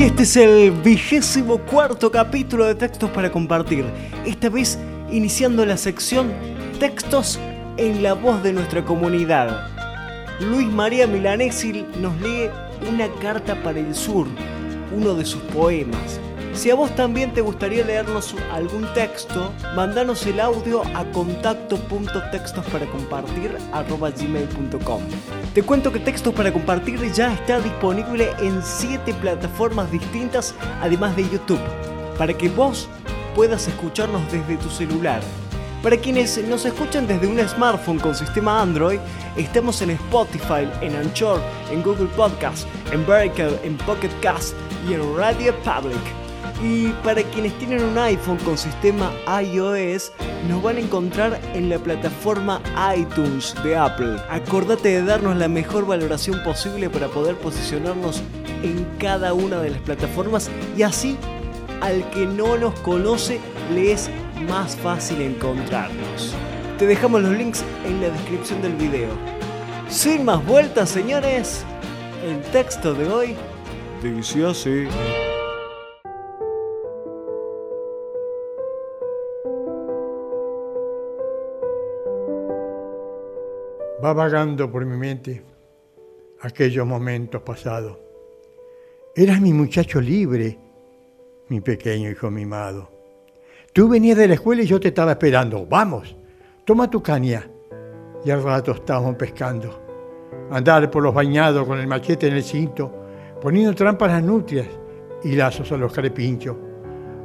Y este es el vigésimo cuarto capítulo de Textos para Compartir. Esta vez iniciando la sección Textos en la voz de nuestra comunidad. Luis María Milanesi nos lee una carta para el sur, uno de sus poemas. Si a vos también te gustaría leernos algún texto, mandanos el audio a contacto.textosparaCompartir.gmail.com Te cuento que Textos para Compartir ya está disponible en 7 plataformas distintas, además de YouTube, para que vos puedas escucharnos desde tu celular. Para quienes nos escuchan desde un smartphone con sistema Android, estamos en Spotify, en Anchor, en Google Podcast, en Breaker, en Pocket Cast y en Radio Public. Y para quienes tienen un iPhone con sistema iOS, nos van a encontrar en la plataforma iTunes de Apple. Acordate de darnos la mejor valoración posible para poder posicionarnos en cada una de las plataformas y así al que no nos conoce le es más fácil encontrarnos. Te dejamos los links en la descripción del video. Sin más vueltas, señores, el texto de hoy dice así. Va vagando por mi mente aquellos momentos pasados. Eras mi muchacho libre, mi pequeño hijo mimado. Tú venías de la escuela y yo te estaba esperando. Vamos, toma tu caña. Y al rato estábamos pescando. Andar por los bañados con el machete en el cinto, poniendo trampas a las nutrias y lazos a los carepinchos.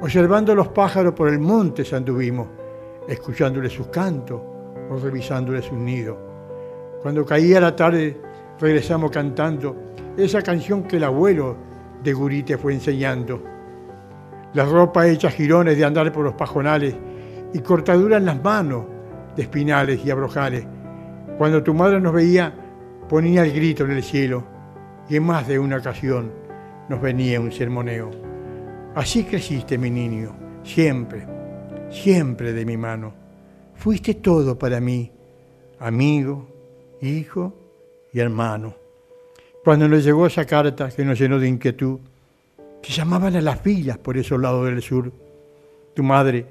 Observando los pájaros por el monte anduvimos, escuchándoles sus cantos o revisándoles sus nidos. Cuando caía la tarde regresamos cantando esa canción que el abuelo de Gurí te fue enseñando. La ropa hecha jirones de andar por los pajonales y cortaduras en las manos de espinales y abrojales. Cuando tu madre nos veía, ponía el grito en el cielo y en más de una ocasión nos venía un sermoneo. Así creciste, mi niño, siempre, siempre de mi mano. Fuiste todo para mí, amigo, hijo y hermano. Cuando nos llegó esa carta que nos llenó de inquietud, te llamaban a las filas por esos lados del sur. Tu madre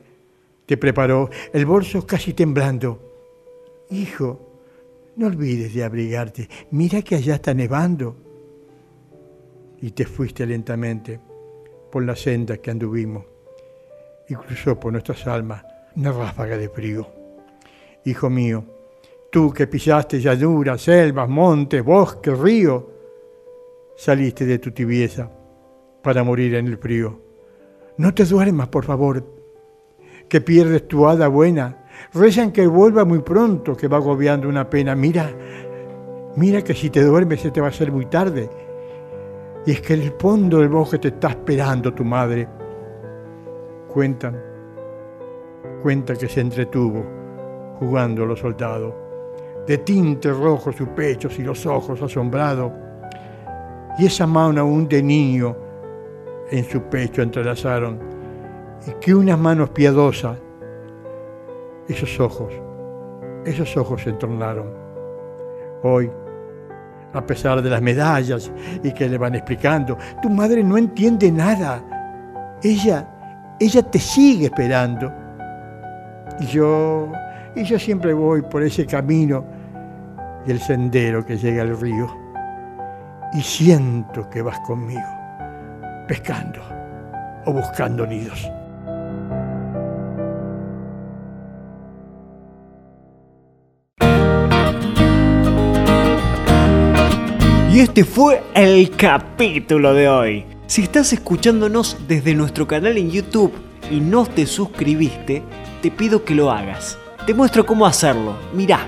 te preparó el bolso casi temblando. Hijo, no olvides de abrigarte. Mira que allá está nevando. Y te fuiste lentamente por la senda que anduvimos y cruzó por nuestras almas una ráfaga de frío. Hijo mío, tú que pisaste llanuras, selvas, montes, bosques, río, saliste de tu tibieza para morir en el frío. No te duermas, por favor, que pierdes tu hada buena. Rezan que vuelva muy pronto, que va agobiando una pena. Mira, mira que si te duermes se te va a hacer muy tarde. Y es que en el fondo del bosque te está esperando tu madre. Cuentan, cuenta que se entretuvo jugando a los soldados. De tinte rojo sus pechos y los ojos asombrados. Y esa mano aún de niño en su pecho entrelazaron y que unas manos piadosas, esos ojos, esos ojos se entornaron. Hoy, a pesar de las medallas y que le van explicando, tu madre no entiende nada. Ella, ella te sigue esperando. Y yo, y yo siempre voy por ese camino y el sendero que llega al río. Y siento que vas conmigo pescando o buscando nidos. Y este fue el capítulo de hoy. Si estás escuchándonos desde nuestro canal en YouTube y no te suscribiste, te pido que lo hagas. Te muestro cómo hacerlo. Mirá,